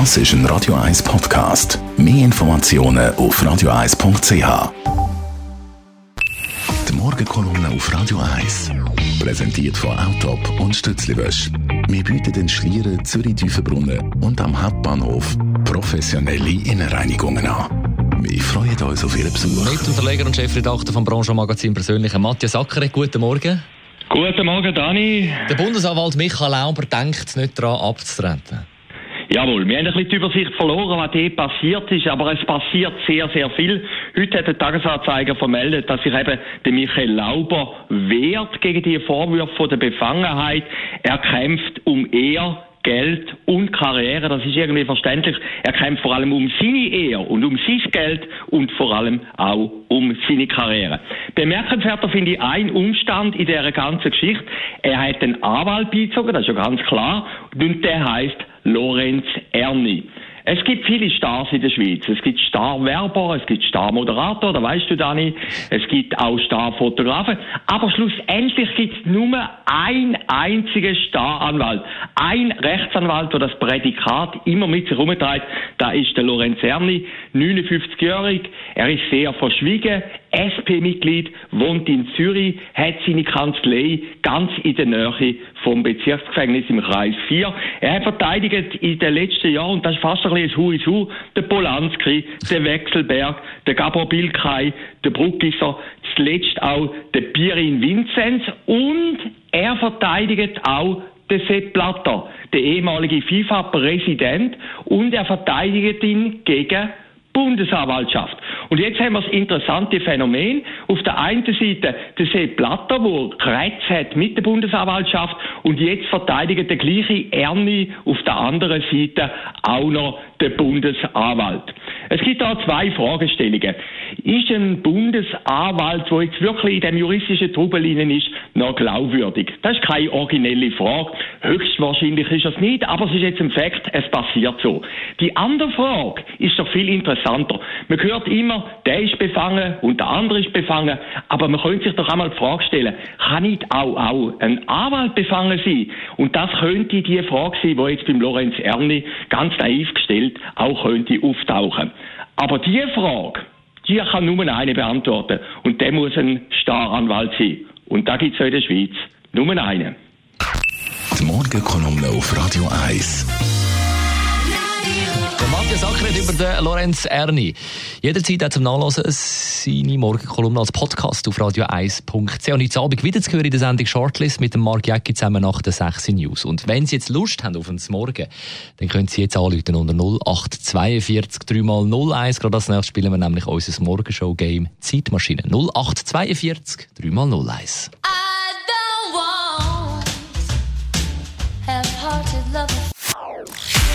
Das ist ein Radio 1 Podcast. Mehr Informationen auf radio1.ch. Die Morgenkolumne auf Radio 1. Präsentiert von Autop und Stützliwösch. Wir bieten den Schlieren, Zürich-Tüfenbrunnen und am Hauptbahnhof professionelle Innenreinigungen an. Wir freuen uns auf Ihren Besuch. Mittelverleger und Chefredakteur vom Branchenmagazin Persönlicher Matthias Ackeret. Guten Morgen. Guten Morgen, Dani. Der Bundesanwalt Michael Lauber denkt nicht daran abzutreten. Jawohl, wir haben ein bisschen die Übersicht verloren, was hier passiert ist, aber es passiert sehr, sehr viel. Heute hat der Tagesanzeiger vermeldet, dass sich eben der Michael Lauber wehrt gegen die Vorwürfe von der Befangenheit. Er kämpft um Ehr, Geld und Karriere, das ist irgendwie verständlich. Er kämpft vor allem um seine Ehe und um sein Geld und vor allem auch um seine Karriere. Bemerkenswerter finde ich ein Umstand in dieser ganzen Geschichte. Er hat einen Anwalt beizogen, das ist ja ganz klar, und der heißt Lorenz Erni. Es gibt viele Stars in der Schweiz. Es gibt Starwerber, es gibt Starmoderator, da weißt du, Dani. Es gibt auch Starfotografen. Aber schlussendlich gibt es nur ein einzigen Staranwalt. Ein Rechtsanwalt, der das Prädikat immer mit sich herumtreibt. Da ist der Lorenz Erni, 59-jährig. Er ist sehr verschwiegen. SP-Mitglied, wohnt in Zürich, hat seine Kanzlei ganz in der Nähe vom Bezirksgefängnis im Kreis 4. Er verteidigt in den letzten Jahren, und das ist fast ein bisschen ein Hu is Hu, den Polanski, den Wechselberg, den Gabor Bilkay, den Bruckisser, zuletzt auch den Pirin Vinzenz und er verteidigt auch den Sepp Blatter, der ehemalige FIFA-Präsident, und er verteidigt ihn gegen Bundesanwaltschaft. Und jetzt haben wir das interessante Phänomen. Auf der einen Seite der Sepp Blatter, der Kretz hat mit der Bundesanwaltschaft und jetzt verteidigt der gleiche Erni auf der anderen Seite auch noch der Bundesanwalt. Es gibt da zwei Fragestellungen. Ist ein Bundesanwalt, der jetzt wirklich in dem juristischen Trubel ist, noch glaubwürdig? Das ist keine originelle Frage. Höchstwahrscheinlich ist das nicht, aber es ist jetzt ein Fakt, es passiert so. Die andere Frage ist doch viel interessanter. Man hört immer, der ist befangen und der andere ist befangen, aber man könnte sich doch einmal die Frage stellen, kann nicht auch, auch ein Anwalt befangen sein? Und das könnte die Frage sein, die jetzt beim Lorenz Erni ganz naiv gestellt auch könnte auftauchen. Aber die Frage, die kann nur eine beantworten. Und der muss ein Staranwalt sein. Und da gibt es in der Schweiz nur einen. Die Morgenkolumne auf Radio 1. Matthias Ackeret über den Lorenz Erni. Jederzeit auch zum Nachlesen seine Morgenkolumne als Podcast auf radio1.ch. Und heute Abend wieder zu hören in der Sendung Shortlist mit dem Mark Jäcki zusammen nach der 6 News. Und wenn Sie jetzt Lust haben auf ein Morgen, dann können Sie jetzt anrufen unter 0842 3x01. Gerade als nächstes spielen wir nämlich unser Morgenshow-Game Zeitmaschine. 0842 3x01.